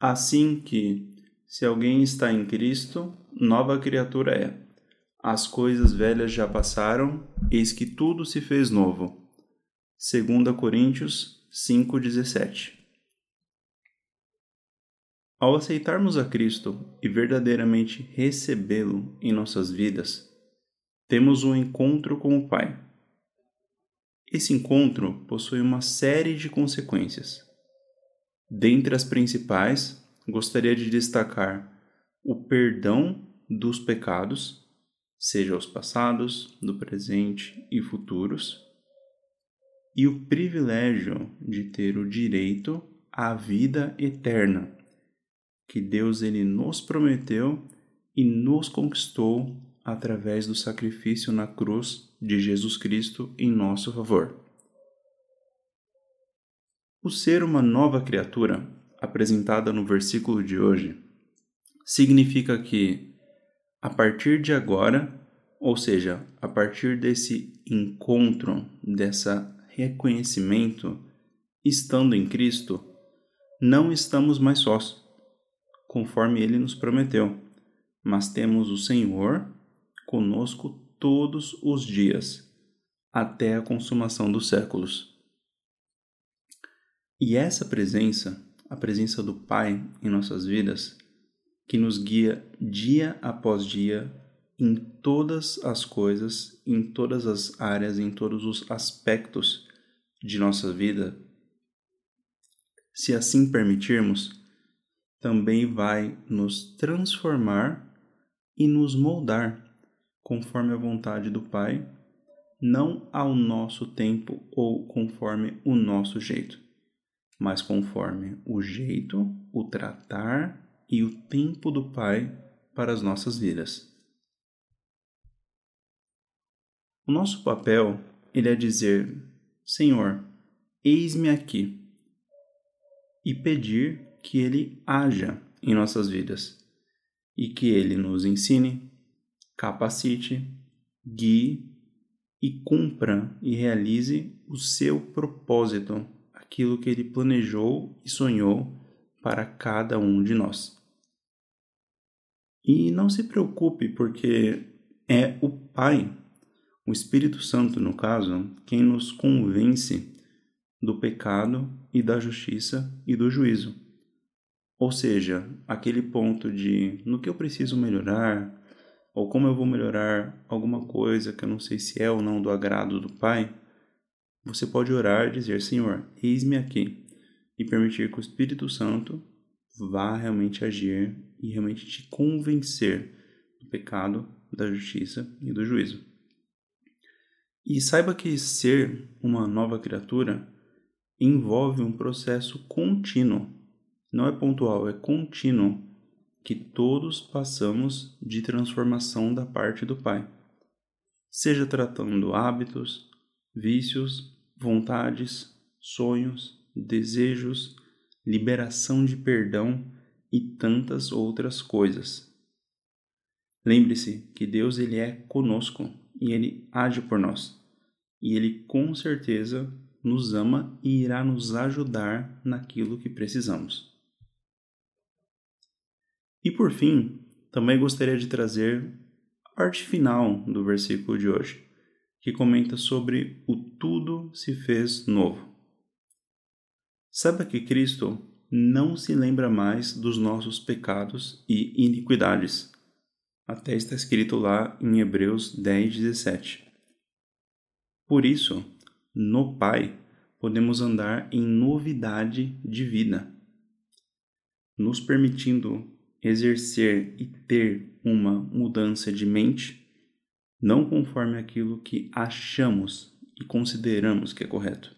Assim que, se alguém está em Cristo, nova criatura é. As coisas velhas já passaram, eis que tudo se fez novo. 2 Coríntios 5,17 Ao aceitarmos a Cristo e verdadeiramente recebê-lo em nossas vidas, temos um encontro com o Pai. Esse encontro possui uma série de consequências. Dentre as principais, gostaria de destacar o perdão dos pecados, seja os passados, do presente e futuros, e o privilégio de ter o direito à vida eterna, que Deus ele nos prometeu e nos conquistou através do sacrifício na cruz de Jesus Cristo em nosso favor. O ser uma nova criatura, apresentada no versículo de hoje, significa que, a partir de agora, ou seja, a partir desse encontro, dessa reconhecimento, estando em Cristo, não estamos mais sós, conforme ele nos prometeu, mas temos o Senhor conosco todos os dias, até a consumação dos séculos. E essa presença, a presença do Pai em nossas vidas, que nos guia dia após dia em todas as coisas, em todas as áreas, em todos os aspectos de nossa vida, se assim permitirmos, também vai nos transformar e nos moldar conforme a vontade do Pai, não ao nosso tempo ou conforme o nosso jeito mas conforme o jeito, o tratar e o tempo do Pai para as nossas vidas. O nosso papel ele é dizer: Senhor, eis-me aqui, e pedir que Ele haja em nossas vidas e que Ele nos ensine, capacite, guie e cumpra e realize o seu propósito aquilo que ele planejou e sonhou para cada um de nós. E não se preocupe, porque é o Pai, o Espírito Santo, no caso, quem nos convence do pecado e da justiça e do juízo. Ou seja, aquele ponto de no que eu preciso melhorar, ou como eu vou melhorar alguma coisa que eu não sei se é ou não do agrado do Pai, você pode orar e dizer: Senhor, eis-me aqui, e permitir que o Espírito Santo vá realmente agir e realmente te convencer do pecado, da justiça e do juízo. E saiba que ser uma nova criatura envolve um processo contínuo, não é pontual, é contínuo, que todos passamos de transformação da parte do Pai. Seja tratando hábitos, vícios, vontades, sonhos, desejos, liberação de perdão e tantas outras coisas. Lembre-se que Deus ele é conosco e ele age por nós. E ele com certeza nos ama e irá nos ajudar naquilo que precisamos. E por fim, também gostaria de trazer a parte final do versículo de hoje que comenta sobre o tudo se fez novo. Saiba que Cristo não se lembra mais dos nossos pecados e iniquidades. Até está escrito lá em Hebreus 10, 17. Por isso, no Pai, podemos andar em novidade de vida, nos permitindo exercer e ter uma mudança de mente não conforme aquilo que achamos e consideramos que é correto,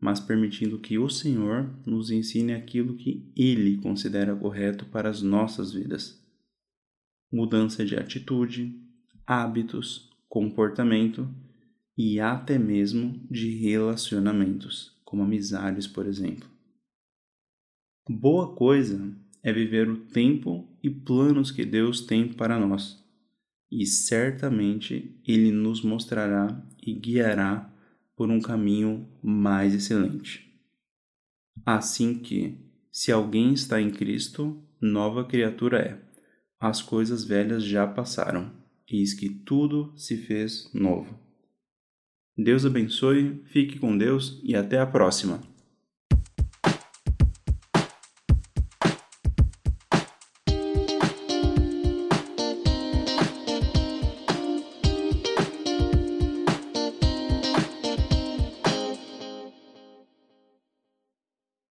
mas permitindo que o Senhor nos ensine aquilo que Ele considera correto para as nossas vidas. Mudança de atitude, hábitos, comportamento e até mesmo de relacionamentos, como amizades, por exemplo. Boa coisa é viver o tempo e planos que Deus tem para nós e certamente ele nos mostrará e guiará por um caminho mais excelente. Assim que, Se alguém está em Cristo, nova criatura é. As coisas velhas já passaram, eis que tudo se fez novo. Deus abençoe, fique com Deus e até a próxima!